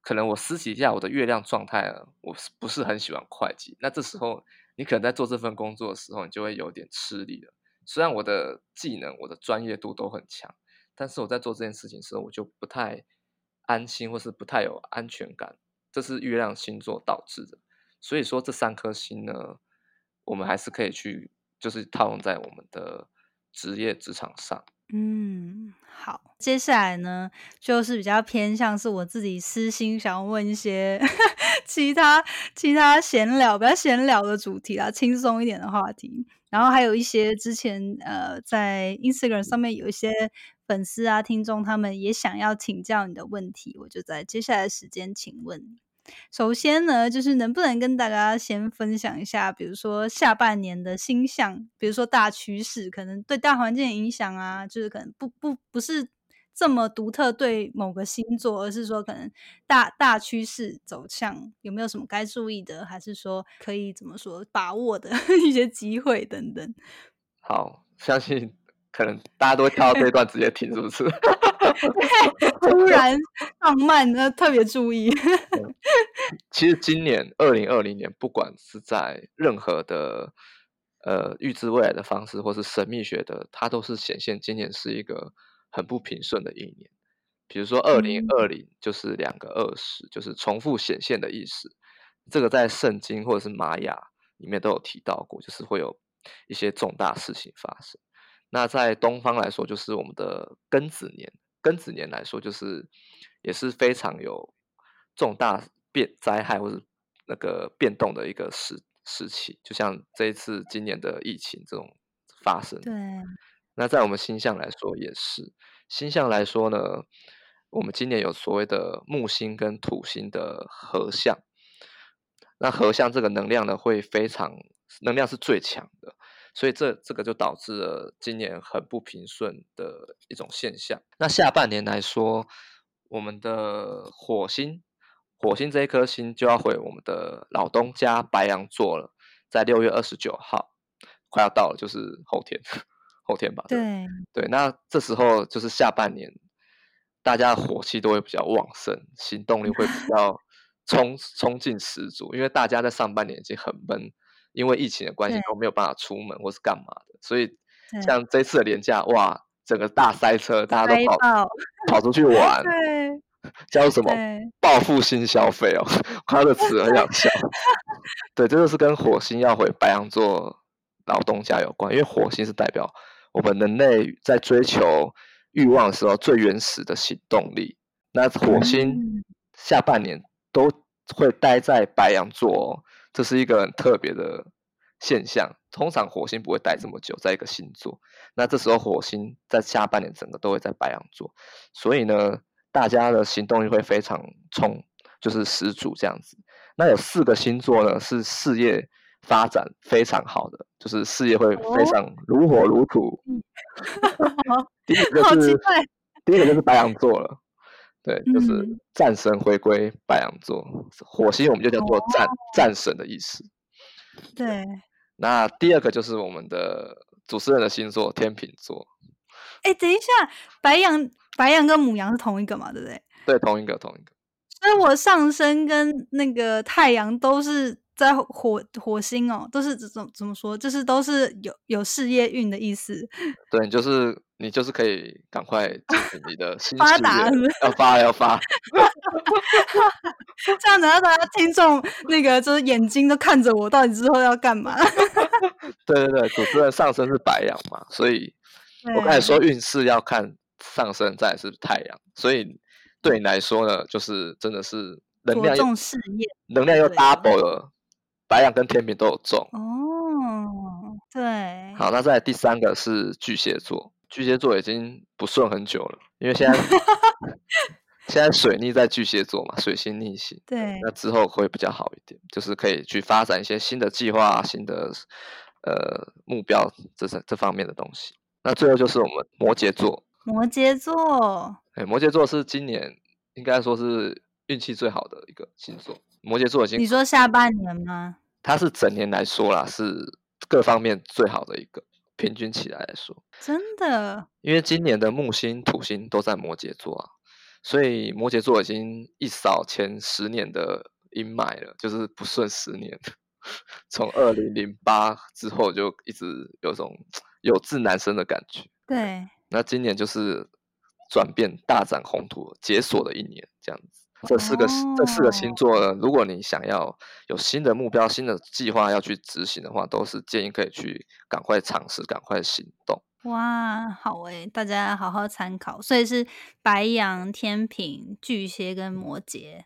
可能我私底下我的月亮状态，我是不是很喜欢会计？那这时 候你可能在做这份工作的时候，你就会有点吃力了。虽然我的技能、我的专业度都很强，但是我在做这件事情的时候，我就不太。安心或是不太有安全感，这是月亮星座导致的。所以说这三颗星呢，我们还是可以去，就是套用在我们的职业职场上。嗯，好，接下来呢，就是比较偏向是我自己私心想要问一些 其他其他闲聊，比较闲聊的主题啦，轻松一点的话题。然后还有一些之前呃在 Instagram 上面有一些。粉丝啊，听众他们也想要请教你的问题，我就在接下来时间请问。首先呢，就是能不能跟大家先分享一下，比如说下半年的星象，比如说大趋势，可能对大环境影响啊，就是可能不不不是这么独特对某个星座，而是说可能大大趋势走向有没有什么该注意的，还是说可以怎么说把握的 一些机会等等。好，相信。可能大家都会跳到这一段直接听，是不是？突然浪漫，那特别注意。其实今年二零二零年，不管是在任何的呃预知未来的方式，或是神秘学的，它都是显现今年是一个很不平顺的一年。比如说二零二零就是两个二十，就是重复显现的意思。这个在圣经或者是玛雅里面都有提到过，就是会有一些重大事情发生。那在东方来说，就是我们的庚子年。庚子年来说，就是也是非常有重大变灾害或者那个变动的一个时时期。就像这一次今年的疫情这种发生。对。那在我们星象来说也是，星象来说呢，我们今年有所谓的木星跟土星的合相。那合相这个能量呢，会非常能量是最强的。所以这这个就导致了今年很不平顺的一种现象。那下半年来说，我们的火星，火星这一颗星就要回我们的老东家白羊座了，在六月二十九号，快要到了，就是后天，后天吧。对对，那这时候就是下半年，大家的火气都会比较旺盛，行动力会比较 冲冲劲十足，因为大家在上半年已经很闷，因为疫情的关系都没有办法出门或是干嘛的，所以像这次的年假，哇，整个大塞车，大家都跑，跑出去 玩，对叫做什么对报复性消费哦，看到这词很想笑。对，这就是跟火星要回白羊座劳动家有关，因为火星是代表我们人类在追求欲望的时候最原始的行动力。那火星嗯下半年都会待在白羊座、哦，这是一个很特别的现象。通常火星不会待这么久在一个星座，那这时候火星在下半年整个都会在白羊座，所以呢，大家的行动力会非常冲，就是十足这样子。那有四个星座呢是事业发展非常好的，就是事业会非哦常如火如荼。第一个就是第一个就是白羊座了，对，就是嗯战神回归白羊座，火星我们就叫做战、哦战神的意思。对，那第二个就是我们的主持人的星座天秤座，哎，等一下，白羊白羊跟母羊是同一个嘛，对不对？对，同一个同一个，所以我上升跟那个太阳都是在火火星哦，都是这种怎么说，就是都是有有事业运的意思。对，就是你就是可以赶快进行你的新发事业达要发要发，这样子，让大家听众那个就是眼睛都看着我，到底之后要干嘛？对对对，主持人上升是白羊嘛，所以我刚才说运势要看上升，再来是太阳，所以对你来说呢，就是真的是能量事业能量又 double 了，白羊跟天平都有重。哦，对，好，那再来第三个是巨蟹座，巨蟹座已经不顺很久了，因为现在 现在水逆在巨蟹座嘛，水星逆行，对那之后会比较好一点，就是可以去发展一些新的计划啊、新的呃目标这是这方面的东西。那最后就是我们摩羯座，摩羯座，哎，摩羯座是今年应该说是运气最好的一个星座。摩羯座已经你说下半年吗？它是整年来说啦，是各方面最好的一个，平均起来来说。真的，因为今年的木星、土星都在摩羯座啊，所以摩羯座已经一扫前十年的阴霾了，就是不顺十年。从二零零八之后就一直有种有志难伸的感觉。对，那今年就是转变大展宏图、解锁的一年，这样子。这四个、这四个星哦座呢，如果你想要有新的目标、新的计划要去执行的话，都是建议可以去赶快尝试、赶快行动。哇，好诶，大家好好参考。所以是白羊、天平、巨蟹跟摩羯。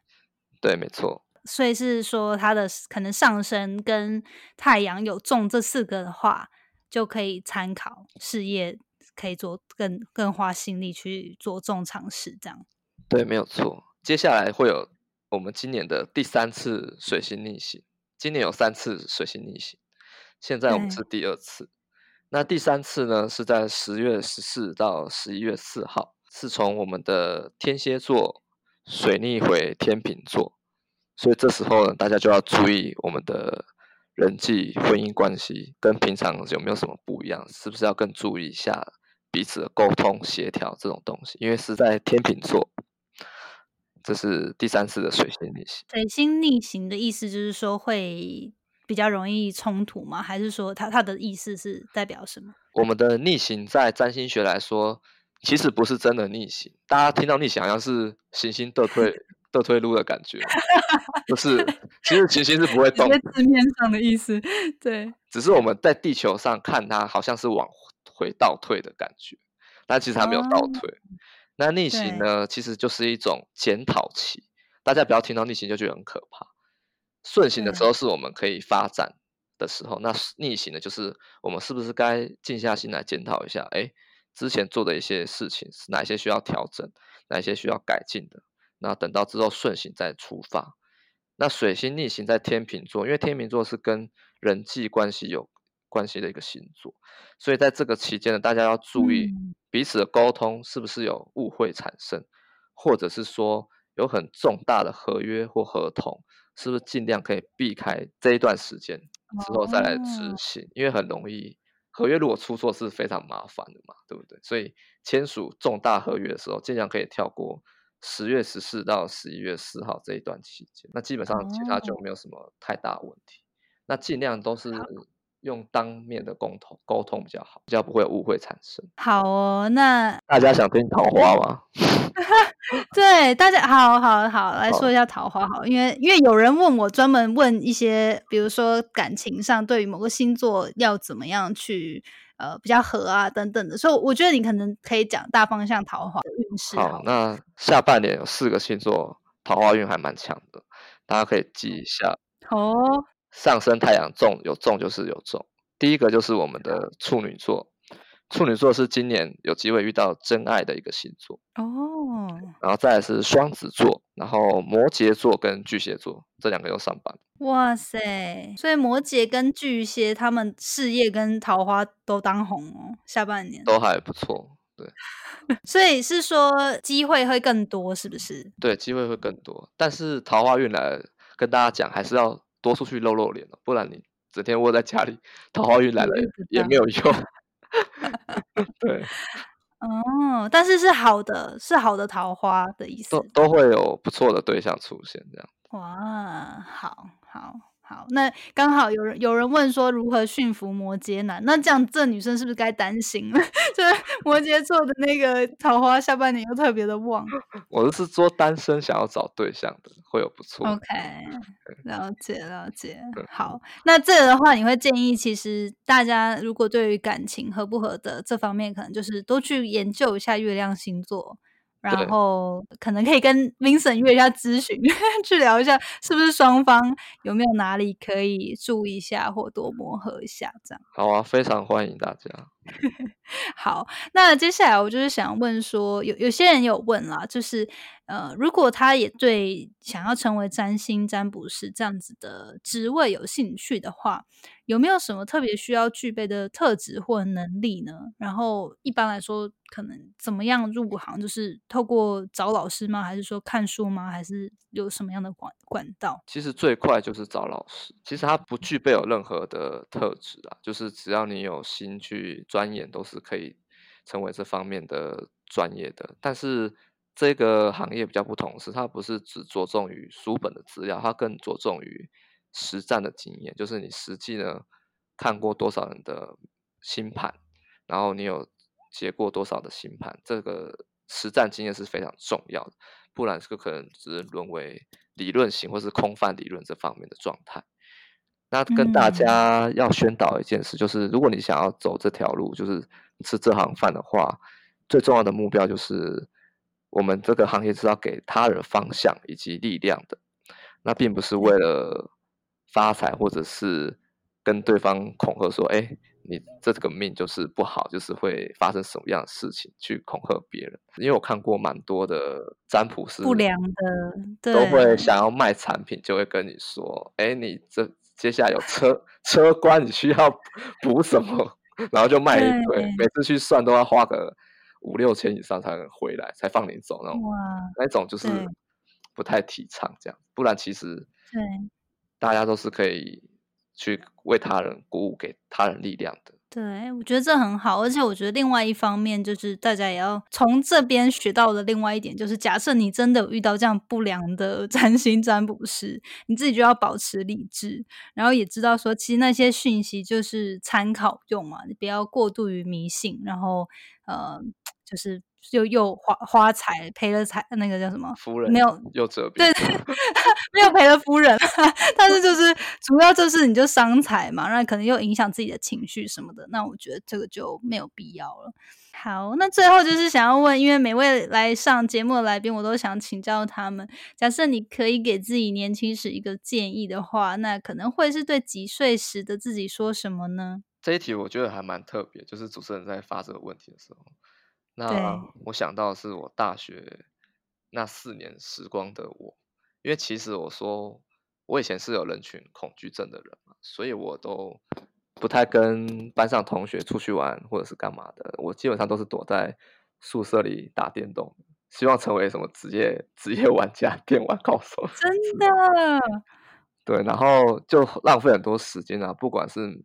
对，没错。所以是说，它的可能上升跟太阳有中这四个的话，就可以参考事业，可以做更更花心力去做重尝试，这样。对，没有错。接下来会有我们今年的第三次水星逆行，今年有三次水星逆行，现在我们是第二次。那第三次呢，是在十月十四到十一月四号，是从我们的天蝎座水逆回天秤座，所以这时候呢，大家就要注意我们的人际婚姻关系跟平常有没有什么不一样，是不是要更注意一下彼此的沟通协调这种东西，因为是在天秤座。这是第三次的水星逆行。水星逆行的意思就是说会比较容易冲突吗？还是说它它的意思是代表什么？我们的逆行在占星学来说，其实不是真的逆行。大家听到逆行好像是行星倒退 倒退路的感觉，不是其实行星是不会 动直接，字面上的意思，对，只是我们在地球上看它好像是往回倒退的感觉，但其实它没有倒哦退。那逆行呢，其实就是一种检讨期，大家不要听到逆行就觉得很可怕。顺行的时候是我们可以发展的时候，那逆行的就是我们是不是该静下心来检讨一下，哎，之前做的一些事情是哪些需要调整，哪些需要改进的，那等到之后顺行再出发。那水星逆行在天秤座，因为天秤座是跟人际关系有关系的一个星座，所以在这个期间呢，大家要注意彼此的沟通是不是有误会产生，或者是说有很重大的合约或合同，是不是尽量可以避开这一段时间之后再来执行，因为很容易合约如果出错是非常麻烦的嘛，对不对？所以签署重大合约的时候，尽量可以跳过。十月十四到十一月四号这一段期间，那基本上其他就没有什么太大问题。那尽量都是用当面的沟通沟通比较好，比较不会有误会产生。好哦，那大家想听桃花吗？对，大家好好好来说一下桃花好，因为因为有人问我，专门问一些，比如说感情上对于某个星座要怎么样去。呃，比较合啊，等等的，所以我觉得你可能可以讲大方向桃花的运势。好，那下半年有四个星座桃花运还蛮强的，大家可以记一下。哦，上升太阳重有重就是有重，第一个就是我们的处女座。处女座是今年有机会遇到真爱的一个星座哦，然后再来是双子座，然后摩羯座跟巨蟹座这两个又上榜。哇塞！所以摩羯跟巨蟹他们事业跟桃花都当红哦，下半年都还不错。对，所以是说机会会更多，是不是？对，机会会更多，但是桃花运来跟大家讲，还是要多出去露露脸不然你整天窝在家里，桃花 运来了也没有用。对，哦，但是是好的，是好的桃花的意思，都都会有不错的对象出现，这样。哇，好好。好，那刚好有人有人问说如何驯服摩羯男，那这样这女生是不是该担心了？就是摩羯座的那个桃花下半年又特别的旺。我是说单身想要找对象的会有不错。OK，了解了解。好，那这个的话，你会建议其实大家如果对于感情合不合的这方面，可能就是多去研究一下月亮星座。然后可能可以跟 Vincent 约一下咨询，去聊一下是不是双方有没有哪里可以注意一下或多磨合一下，这样。好啊，非常欢迎大家。好，那接下来我就是想问说，有有些人有问啦，就是呃，如果他也对想要成为占星占卜师这样子的职位有兴趣的话，有没有什么特别需要具备的特质或能力呢？然后一般来说，可能怎么样入行？就是透过找老师吗？还是说看书吗？还是有什么样的管管道？其实最快就是找老师。其实他不具备有任何的特质啊，就是只要你有心去。专业都是可以成为这方面的专业的，但是这个行业比较不同，是它不是只着重于书本的资料，它更着重于实战的经验，就是你实际呢看过多少人的星盘，然后你有结过多少的星盘，这个实战经验是非常重要的，不然这个可能只是沦为理论型或是空泛理论这方面的状态。那跟大家要宣导一件事，就是如果你想要走这条路，就是吃这行饭的话，最重要的目标就是我们这个行业是要给他人方向以及力量的。那并不是为了发财，或者是跟对方恐吓说：“哎，你这个命就是不好，就是会发生什么样的事情。”去恐吓别人。因为我看过蛮多的占卜师不良的，都会想要卖产品，就会跟你说：“哎，你这。”接下来有车 车关，你需要 补什么？然后就卖一堆，每次去算都要花个五六千以上才能回来，才放你走那种。那种就是不太提倡这样，不然其实对大家都是可以去为他人鼓舞，给他人力量的。对，我觉得这很好，而且我觉得另外一方面就是大家也要从这边学到的另外一点，就是假设你真的遇到这样不良的 占星占卜师，你自己就要保持理智，然后也知道说，其实那些讯息就是参考用嘛，你不要过度于迷信，然后呃，就是。又又花花财赔了财，那个叫什么？夫人没有又折兵，对 对，没有赔了夫人，但是就是 主要就是你就伤财嘛，那可能又影响自己的情绪什么的，那我觉得这个就没有必要了。好，那最后就是想要问，因为每位来上节目的来宾，我都想请教他们，假设你可以给自己年轻时一个建议的话，那可能会是对几岁时的自己说什么呢？这一题我觉得还蛮特别，就是主持人在发这个问题的时候。那我想到是我大学那四年时光的我，因为其实我说我以前是有人群恐惧症的人嘛，所以我都不太跟班上同学出去玩或者是干嘛的，我基本上都是躲在宿舍里打电动，希望成为什么职业职业玩家、电玩高手。真的？对，然后就浪费很多时间啊，不管是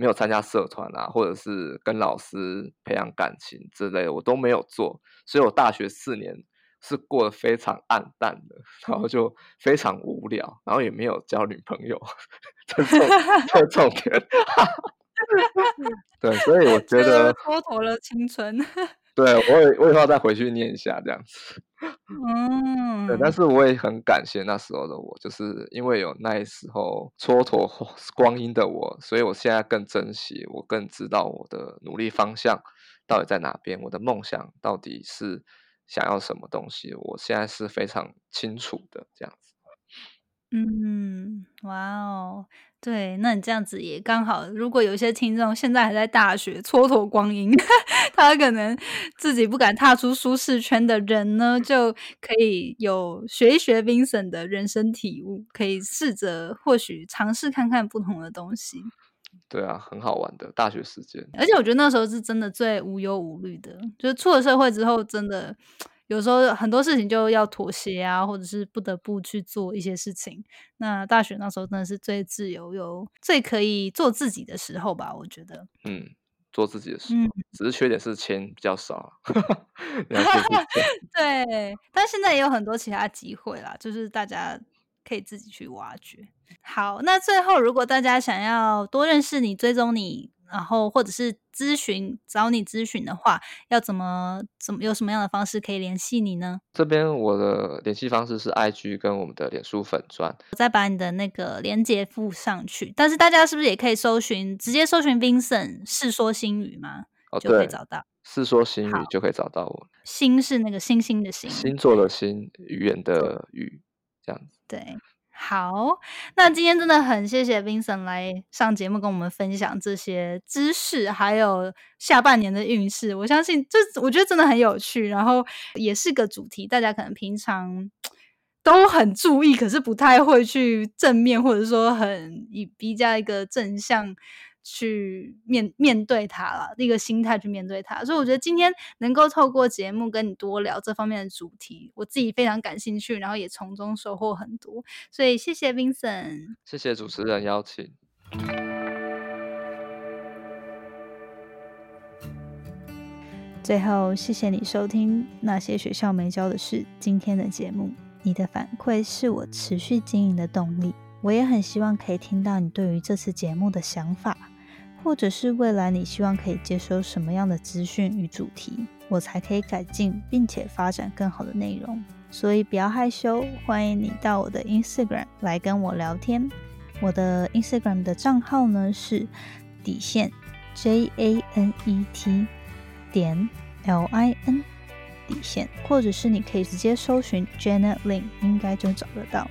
没有参加社团啊，或者是跟老师培养感情之类的，我都没有做，所以我大学四年是过得非常暗淡的，然后就非常无聊，然后也没有交女朋友，这种这种点。对，所以我觉得蹉跎了青春。对我也我以后再回去念一下这样子。嗯，对，但是我也很感谢那时候的我，就是因为有那时候蹉跎光阴的我，所以我现在更珍惜，我更知道我的努力方向到底在哪边，我的梦想到底是想要什么东西，我现在是非常清楚的这样子。嗯，哇哦。对，那你这样子也刚好。如果有一些听众现在还在大学蹉跎光阴，他可能自己不敢踏出舒适圈的人呢，就可以有学一学 Vincent 的人生体悟，可以试着或许尝试看看不同的东西。对啊，很好玩的大学时间。而且我觉得那时候是真的最无忧无虑的，就是出了社会之后，真的。有时候很多事情就要妥协啊，或者是不得不去做一些事情。那大学那时候真的是最自由、有最可以做自己的时候吧？我觉得，嗯，做自己的时候，只是缺点是钱比较少。对，但现在也有很多其他机会啦，就是大家可以自己去挖掘。好，那最后如果大家想要多认识你、追踪你。然后或者是咨询找你咨询的话，要怎么怎么有什么样的方式可以联系你呢？这边我的联系方式是 IG 跟我们的脸书粉钻，我再把你的那个链接附上去。但是大家是不是也可以搜寻直接搜寻 Vincent 世说新语吗？哦，就可以找到世说新语就可以找到我。星是那个星星的星，星座的星，语言的语，这样子。对。好，那今天真的很谢谢 Vincent 来上节目跟我们分享这些知识，还有下半年的运势。我相信这我觉得真的很有趣，然后也是个主题，大家可能平常都很注意，可是不太会去正面，或者说很以比较一个正向。去面面对它了，一个心态去面对它，所以我觉得今天能够透过节目跟你多聊这方面的主题，我自己非常感兴趣，然后也从中收获很多，所以谢谢 Vincent，谢谢主持人邀请。最后，谢谢你收听那些学校没教的事今天的节目，你的反馈是我持续经营的动力，我也很希望可以听到你对于这次节目的想法。或者是未来你希望可以接收什么样的资讯与主题，我才可以改进并且发展更好的内容。所以不要害羞，欢迎你到我的 Instagram 来跟我聊天。我的 Instagram 的账号呢是底线 J A N E T 点 L I N 底线，或者是你可以直接搜寻 Janet Lin，应该就找得到。